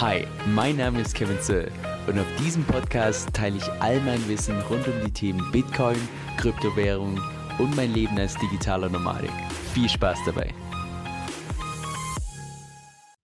Hi, mein Name ist Kevin Zöll und auf diesem Podcast teile ich all mein Wissen rund um die Themen Bitcoin, Kryptowährung und mein Leben als digitaler Nomadik. Viel Spaß dabei!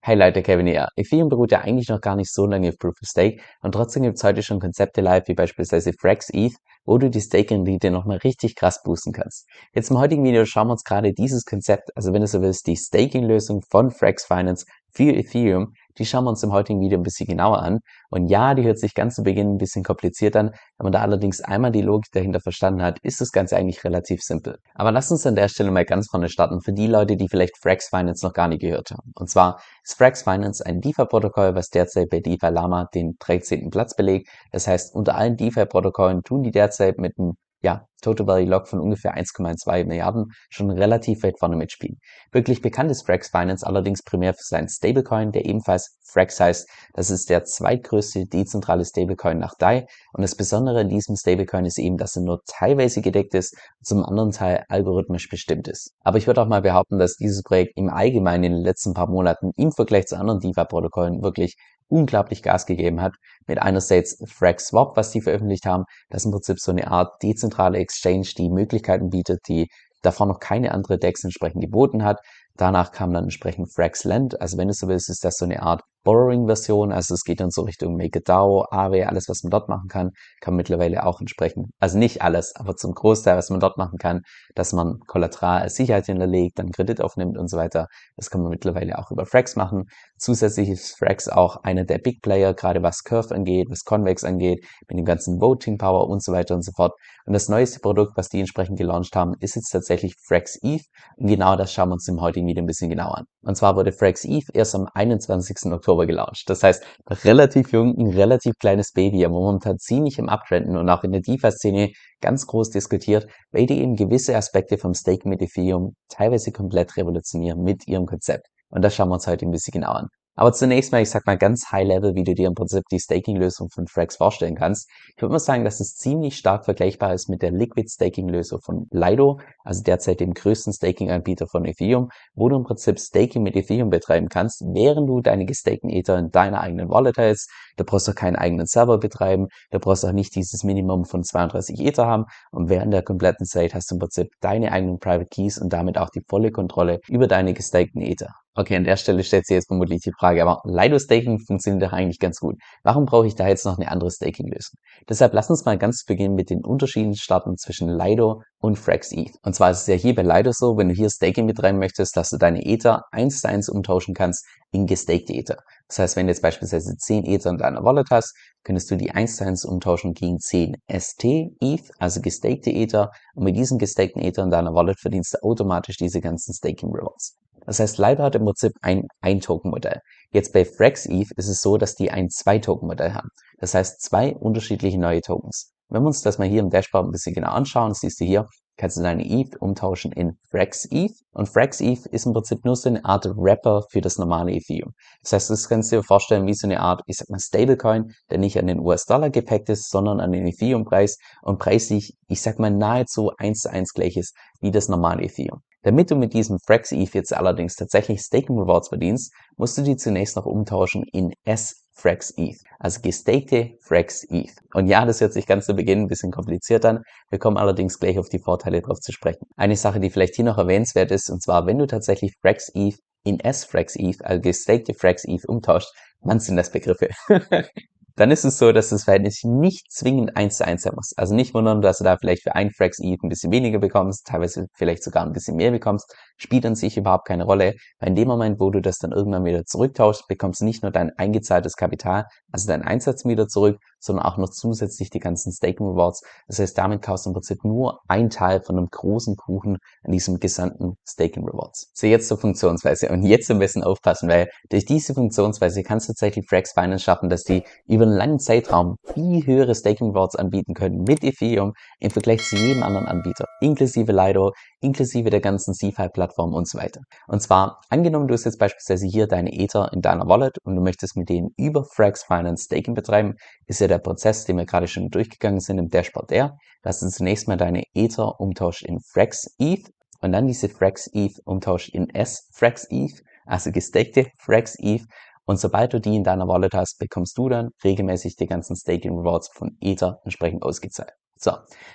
Hey Leute, Kevin hier. Ethereum beruht ja eigentlich noch gar nicht so lange auf Proof of Stake und trotzdem gibt es heute schon Konzepte live wie beispielsweise Frax ETH, wo du die Staking-Rendite nochmal richtig krass boosten kannst. Jetzt im heutigen Video schauen wir uns gerade dieses Konzept, also wenn du so willst, die Staking-Lösung von Frax Finance für Ethereum die schauen wir uns im heutigen Video ein bisschen genauer an. Und ja, die hört sich ganz zu Beginn ein bisschen kompliziert an. Wenn man da allerdings einmal die Logik dahinter verstanden hat, ist das Ganze eigentlich relativ simpel. Aber lass uns an der Stelle mal ganz vorne starten für die Leute, die vielleicht Frax Finance noch gar nicht gehört haben. Und zwar ist Frax Finance ein DeFi-Protokoll, was derzeit bei DeFi Lama den 13. Platz belegt. Das heißt, unter allen DeFi-Protokollen tun die derzeit mit einem ja, Total Value Lock von ungefähr 1,2 Milliarden schon relativ weit vorne mitspielen. Wirklich bekannt ist Frax Finance allerdings primär für seinen Stablecoin, der ebenfalls Frax heißt. Das ist der zweitgrößte dezentrale Stablecoin nach DAI und das Besondere in diesem Stablecoin ist eben, dass er nur teilweise gedeckt ist und zum anderen Teil algorithmisch bestimmt ist. Aber ich würde auch mal behaupten, dass dieses Projekt im Allgemeinen in den letzten paar Monaten im Vergleich zu anderen DeFi-Protokollen wirklich unglaublich Gas gegeben hat. Mit einerseits FragSwap, was die veröffentlicht haben, das ist im Prinzip so eine Art dezentrale Exchange, die Möglichkeiten bietet, die davor noch keine andere DEX entsprechend geboten hat. Danach kam dann entsprechend Fraxland. Also wenn du so willst, ist das so eine Art Borrowing-Version. Also es geht dann so Richtung MakerDAO, Aave, alles, was man dort machen kann, kann mittlerweile auch entsprechend, also nicht alles, aber zum Großteil, was man dort machen kann, dass man Kollateral als Sicherheit hinterlegt, dann Kredit aufnimmt und so weiter. Das kann man mittlerweile auch über Frax machen. Zusätzlich ist Frax auch einer der Big Player, gerade was Curve angeht, was Convex angeht, mit dem ganzen Voting Power und so weiter und so fort. Und das neueste Produkt, was die entsprechend gelauncht haben, ist jetzt tatsächlich Frax ETH. Und genau das schauen wir uns im heutigen Video ein bisschen genauer an. Und zwar wurde Frax ETH erst am 21. Oktober gelauncht. Das heißt, relativ jung, ein relativ kleines Baby, aber momentan ziemlich im Uptrenden und auch in der DeFi-Szene ganz groß diskutiert, weil die eben gewisse Aspekte vom Staking mit Ethereum teilweise komplett revolutionieren mit ihrem Konzept. Und das schauen wir uns heute ein bisschen genauer an. Aber zunächst mal, ich sag mal ganz high level, wie du dir im Prinzip die Staking-Lösung von Frax vorstellen kannst. Ich würde mal sagen, dass es ziemlich stark vergleichbar ist mit der Liquid Staking-Lösung von Lido, also derzeit dem größten Staking-Anbieter von Ethereum, wo du im Prinzip Staking mit Ethereum betreiben kannst, während du deine gestakten Ether in deiner eigenen Wallet hältst. Da brauchst du keinen eigenen Server betreiben, da brauchst du auch nicht dieses Minimum von 32 Ether haben und während der kompletten Zeit hast du im Prinzip deine eigenen Private Keys und damit auch die volle Kontrolle über deine gestakten Ether. Okay, an der Stelle stellt sich jetzt vermutlich die Frage, aber Lido Staking funktioniert doch eigentlich ganz gut. Warum brauche ich da jetzt noch eine andere Staking-Lösung? Deshalb lass uns mal ganz zu Beginn mit den Unterschieden starten zwischen Lido und Frax ETH. Und zwar ist es ja hier bei Lido so, wenn du hier Staking betreiben möchtest, dass du deine Ether eins zu eins umtauschen kannst in gestakte Ether. Das heißt, wenn du jetzt beispielsweise 10 Ether in deiner Wallet hast, könntest du die eins zu eins umtauschen gegen 10 ST ETH, also gestakte Ether. Und mit diesen gestakten Ether in deiner Wallet verdienst du automatisch diese ganzen Staking Rewards. Das heißt, Lido hat im Prinzip ein Ein-Token-Modell. Jetzt bei FraxETH ist es so, dass die ein Zwei-Token-Modell haben. Das heißt, zwei unterschiedliche neue Tokens. Wenn wir uns das mal hier im Dashboard ein bisschen genau anschauen, siehst du hier, kannst du deine ETH umtauschen in FraxETH. Und FraxETH ist im Prinzip nur so eine Art Wrapper für das normale Ethereum. Das heißt, das kannst du dir vorstellen wie so eine Art, ich sag mal, Stablecoin, der nicht an den US-Dollar gepackt ist, sondern an den Ethereum-Preis und preislich, ich sag mal, nahezu eins zu eins gleich ist wie das normale Ethereum. Damit du mit diesem Frax ETH jetzt allerdings tatsächlich Staking Rewards verdienst, musst du die zunächst noch umtauschen in S Frax ETH, also gestakte Frax ETH. Und ja, das hört sich ganz zu Beginn ein bisschen kompliziert an. Wir kommen allerdings gleich auf die Vorteile drauf zu sprechen. Eine Sache, die vielleicht hier noch erwähnenswert ist, und zwar, wenn du tatsächlich Frax ETH in S Frax ETH, also gestakte Frax ETH umtauscht, wann sind das Begriffe? dann ist es so, dass das Verhältnis nicht zwingend eins zu eins sein muss. Also nicht wundern, dass du da vielleicht für ein Frax ETH ein bisschen weniger bekommst, teilweise vielleicht sogar ein bisschen mehr bekommst, spielt an sich überhaupt keine Rolle, weil in dem Moment, wo du das dann irgendwann wieder zurücktauschst, bekommst du nicht nur dein eingezahltes Kapital, also deinen Einsatz wieder zurück, sondern auch noch zusätzlich die ganzen Staking Rewards. Das heißt, damit kaufst du im Prinzip nur ein Teil von einem großen Kuchen an diesem gesamten Staking Rewards. So, jetzt zur Funktionsweise. Und jetzt am besten aufpassen, weil durch diese Funktionsweise kannst du tatsächlich Frax Finance schaffen, dass die über einen langen Zeitraum viel höhere Staking Rewards anbieten können mit Ethereum im Vergleich zu jedem anderen Anbieter, inklusive Lido, inklusive der ganzen CFI-Plattform und so weiter. Und zwar, angenommen, du hast jetzt beispielsweise hier deine Ether in deiner Wallet und du möchtest mit denen über Frax Finance Staking betreiben, ist ja der Prozess, den wir gerade schon durchgegangen sind im Dashboard der, dass du zunächst mal deine Ether umtauscht in Frax ETH und dann diese Frax ETH umtauscht in S Frax ETH, also gestakte Frax ETH Und sobald du die in deiner Wallet hast, bekommst du dann regelmäßig die ganzen Staking Rewards von Ether entsprechend ausgezahlt. So,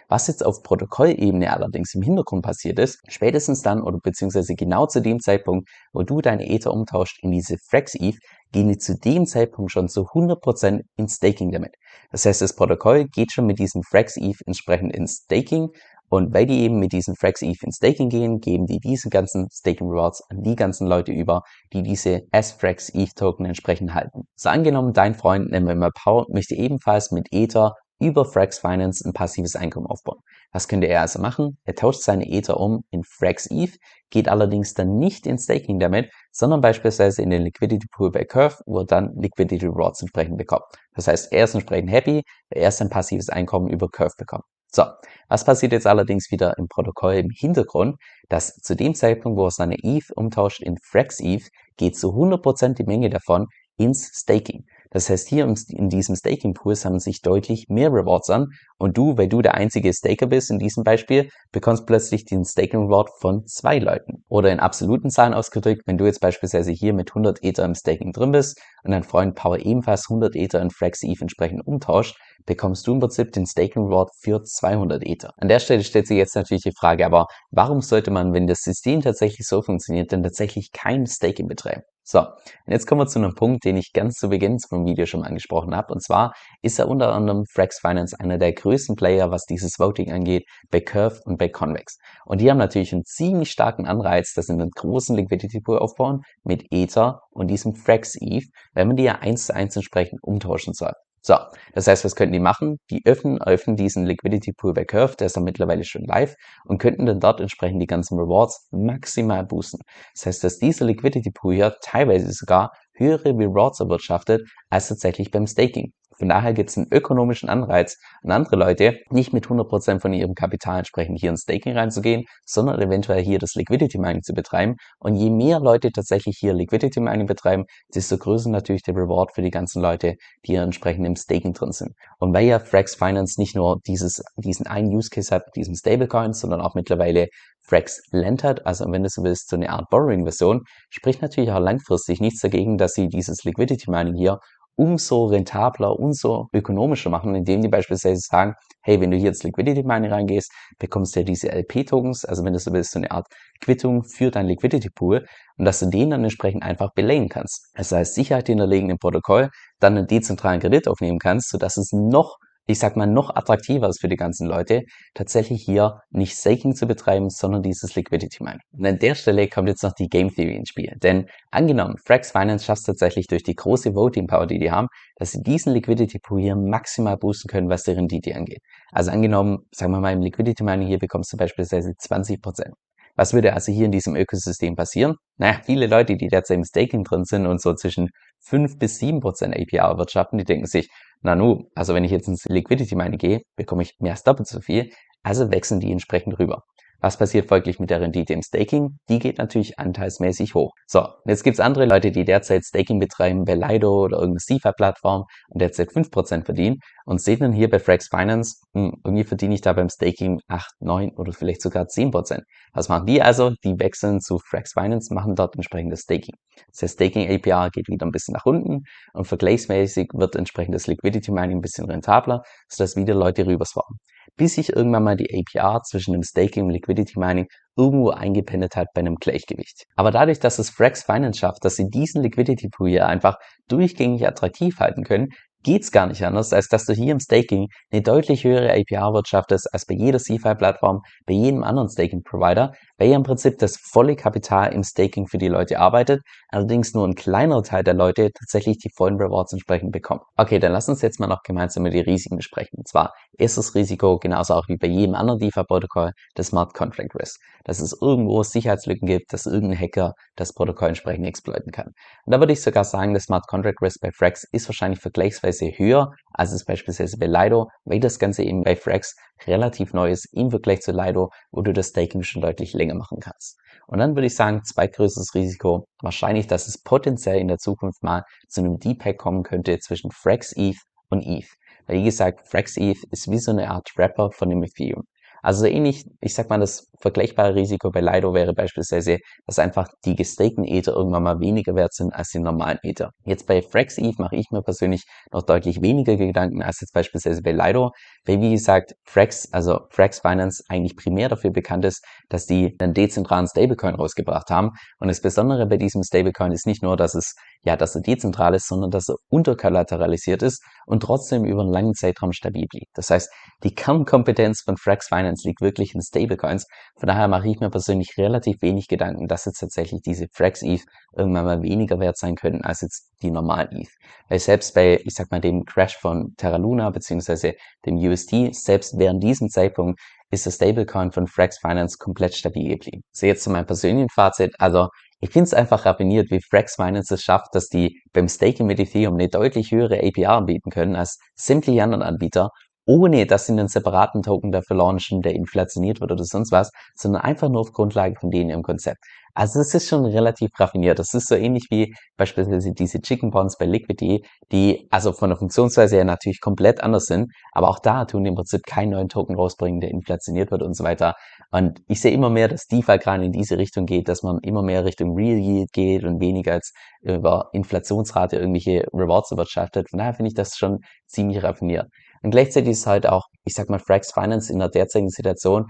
was jetzt auf Protokollebene allerdings im Hintergrund passiert ist, spätestens dann oder beziehungsweise genau zu dem Zeitpunkt, wo du deine Ether umtauscht in diese Frax ETH, gehen die zu dem Zeitpunkt schon zu 100% in Staking damit. Das heißt, das Protokoll geht schon mit diesem Frax ETH entsprechend in Staking und weil die eben mit diesen Frax ETH in Staking gehen, geben die diese ganzen Staking Rewards an die ganzen Leute über, die diese S-Frax ETH Token entsprechend halten. So angenommen, dein Freund, nennen wir mal Paul, möchte ebenfalls mit Ether über Frax Finance ein passives Einkommen aufbauen. Was könnte er also machen? Er tauscht seine Ether um in Frax ETH, geht allerdings dann nicht in Staking damit, sondern beispielsweise in den Liquidity Pool bei Curve, wo er dann Liquidity Rewards entsprechend bekommt. Das heißt, er ist entsprechend happy, er sein passives Einkommen über Curve bekommt. So, was passiert jetzt allerdings wieder im Protokoll im Hintergrund, dass zu dem Zeitpunkt, wo er seine ETH umtauscht in Frax ETH, geht zu 100% die Menge davon ins Staking. Das heißt, hier in diesem Staking Pool sammeln sich deutlich mehr Rewards an und du, weil du der einzige Staker bist in diesem Beispiel, bekommst plötzlich den Staking Reward von zwei Leuten. Oder in absoluten Zahlen ausgedrückt, wenn du jetzt beispielsweise hier mit 100 Ether im Staking drin bist und dein Freund Power ebenfalls 100 Ether in Frax ETH entsprechend umtauscht, bekommst du im Prinzip den Staking Reward für 200 Ether. An der Stelle stellt sich jetzt natürlich die Frage, aber warum sollte man, wenn das System tatsächlich so funktioniert, denn tatsächlich kein Staking betreiben? So, und jetzt kommen wir zu einem Punkt, den ich ganz zu Beginn vom Video schon mal angesprochen habe. Und zwar ist er unter anderem Frax Finance einer der größten Player, was dieses Voting angeht, bei Curve und bei Convex. Und die haben natürlich einen ziemlich starken Anreiz, dass sie einen großen Liquidity Pool aufbauen mit Ether und diesem Frax ETH, wenn man die ja eins zu eins entsprechend umtauschen soll. So, das heißt, was könnten die machen? Die öffnen, öffnen diesen Liquidity Pool bei Curve, der ist dann mittlerweile schon live und könnten dann dort entsprechend die ganzen Rewards maximal boosten. Das heißt, dass dieser Liquidity Pool hier teilweise sogar höhere Rewards erwirtschaftet als tatsächlich beim Staking. Von daher gibt es einen ökonomischen Anreiz an andere Leute, nicht mit 100% von ihrem Kapital entsprechend hier ins Staking reinzugehen, sondern eventuell hier das Liquidity Mining zu betreiben. Und je mehr Leute tatsächlich hier Liquidity Mining betreiben, desto größer natürlich der Reward für die ganzen Leute, die hier entsprechend im Staking drin sind. Und weil ja Frax Finance nicht nur dieses, diesen einen Use Case hat mit diesem Stablecoin, sondern auch mittlerweile Frax Lend hat, also wenn du so willst, so eine Art Borrowing-Version, spricht natürlich auch langfristig nichts dagegen, dass sie dieses Liquidity Mining hier umso rentabler, umso ökonomischer machen, indem die beispielsweise sagen, hey, wenn du hier ins Liquidity Mining reingehst, bekommst du ja diese LP-Tokens, also wenn du so willst, so eine Art Quittung für dein Liquidity Pool und dass du den dann entsprechend einfach belayen kannst. Das heißt, Sicherheit hinterlegen im Protokoll, dann einen dezentralen Kredit aufnehmen kannst, sodass es noch ich sag mal, noch attraktiver ist für die ganzen Leute, tatsächlich hier nicht Staking zu betreiben, sondern dieses Liquidity Mining. Und an der Stelle kommt jetzt noch die Game Theory ins Spiel. Denn angenommen, Frax Finance schafft es tatsächlich durch die große Voting Power, die die haben, dass sie diesen Liquidity Pool hier maximal boosten können, was die Rendite angeht. Also angenommen, sagen wir mal, im Liquidity Mining hier bekommst du beispielsweise 20%. Was würde also hier in diesem Ökosystem passieren? Naja, viele Leute, die derzeit im Staking drin sind und so zwischen 5 bis 7% APR erwirtschaften, die denken sich, na nu, also wenn ich jetzt ins Liquidity Mining gehe, bekomme ich mehr als doppelt so viel, also wechseln die entsprechend rüber. Was passiert folglich mit der Rendite im Staking? Die geht natürlich anteilsmäßig hoch. So, jetzt gibt's andere Leute, die derzeit Staking betreiben bei Lido oder irgendeiner CeFi-Plattform und derzeit 5% verdienen und sehen dann hier bei Frax Finance, hm, irgendwie verdiene ich da beim Staking 8, 9 oder vielleicht sogar 10%. Was machen die also? Die wechseln zu Frax Finance, machen dort entsprechendes Staking. Das heißt, Staking APR geht wieder ein bisschen nach unten und vergleichsmäßig wird entsprechendes Liquidity Mining ein bisschen rentabler, sodass wieder Leute rüberswarmen bis sich irgendwann mal die APR zwischen dem Staking und Liquidity Mining irgendwo eingependelt hat bei einem Gleichgewicht. Aber dadurch, dass es Frax Finance schafft, dass sie diesen Liquidity Pool hier einfach durchgängig attraktiv halten können, geht's gar nicht anders, als dass du hier im Staking eine deutlich höhere APR wirtschaftest als bei jeder CFI-Plattform, bei jedem anderen Staking-Provider, weil ja im Prinzip das volle Kapital im Staking für die Leute arbeitet, allerdings nur ein kleinerer Teil der Leute tatsächlich die vollen Rewards entsprechend bekommt. Okay, dann lass uns jetzt mal noch gemeinsam über die Risiken besprechen. Und zwar ist das Risiko genauso auch wie bei jedem anderen DeFi-Protokoll das Smart Contract Risk, dass es irgendwo Sicherheitslücken gibt, dass irgendein Hacker das Protokoll entsprechend exploiten kann. Und da würde ich sogar sagen, das Smart Contract Risk bei Frax ist wahrscheinlich vergleichsweise teilweise höher als es beispielsweise bei Lido, weil das Ganze eben bei Frax relativ neu ist im Vergleich zu Lido, wo du das Staking schon deutlich länger machen kannst. Und dann würde ich sagen, zweitgrößtes Risiko, wahrscheinlich, dass es potenziell in der Zukunft mal zu einem Deepak kommen könnte zwischen Frax ETH und ETH. Weil wie gesagt, Frax ETH ist wie so eine Art Wrapper von dem Ethereum. Also ähnlich, ich sag mal, das vergleichbare Risiko bei Lido wäre beispielsweise, dass einfach die gestakten Ether irgendwann mal weniger wert sind als die normalen Ether. Jetzt bei Frax Eve mache ich mir persönlich noch deutlich weniger Gedanken als jetzt beispielsweise bei Lido, weil wie gesagt, Frax, also Frax Finance eigentlich primär dafür bekannt ist, dass die einen dezentralen Stablecoin rausgebracht haben. Und das Besondere bei diesem Stablecoin ist nicht nur, dass es ja, dass er dezentral ist, sondern dass er unterkollateralisiert ist und trotzdem über einen langen Zeitraum stabil blieb. Das heißt, die Kernkompetenz von Frax Finance liegt wirklich in Stablecoins. Von daher mache ich mir persönlich relativ wenig Gedanken, dass jetzt tatsächlich diese Frax ETH irgendwann mal weniger wert sein können als jetzt die normalen ETH. Weil selbst bei, ich sag mal, dem Crash von Terra Luna beziehungsweise dem USD, selbst während diesem Zeitpunkt ist der Stablecoin von Frax Finance komplett stabil geblieben. So jetzt zu meinem persönlichen Fazit. Also ich finde es einfach raffiniert, wie Frax Finance es schafft, dass die beim Staking mit Ethereum eine deutlich höhere APR anbieten können als sämtliche anderen Anbieter ohne dass sie einen separaten Token dafür launchen, der inflationiert wird oder sonst was, sondern einfach nur auf Grundlage von denen im Konzept. Also es ist schon relativ raffiniert. Das ist so ähnlich wie beispielsweise diese Chicken Bonds bei Liquidity, die also von der Funktionsweise her natürlich komplett anders sind, aber auch da tun die im Prinzip keinen neuen Token rausbringen, der inflationiert wird und so weiter. Und ich sehe immer mehr, dass DeFi gerade in diese Richtung geht, dass man immer mehr Richtung Real Yield geht und weniger als über Inflationsrate irgendwelche Rewards erwirtschaftet. Von daher finde ich das schon ziemlich raffiniert. Und gleichzeitig ist halt auch, ich sag mal, Frax Finance in der derzeitigen Situation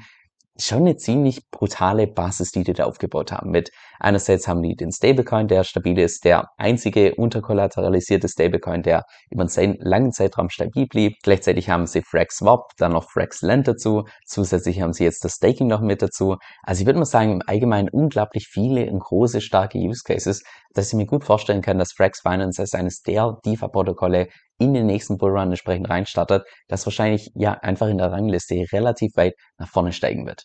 schon eine ziemlich brutale Basis, die die da aufgebaut haben. Mit einerseits haben die den Stablecoin, der stabil ist, der einzige unterkollateralisierte Stablecoin, der über einen langen Zeitraum stabil blieb. Gleichzeitig haben sie Frax Swap, dann noch Frax Lend dazu. Zusätzlich haben sie jetzt das Staking noch mit dazu. Also ich würde mal sagen, im Allgemeinen unglaublich viele und große, starke Use Cases, dass ich mir gut vorstellen kann, dass Frax Finance als eines der DeFi-Protokolle in den nächsten Bullrun entsprechend reinstartet, das wahrscheinlich ja einfach in der Rangliste relativ weit nach vorne steigen wird.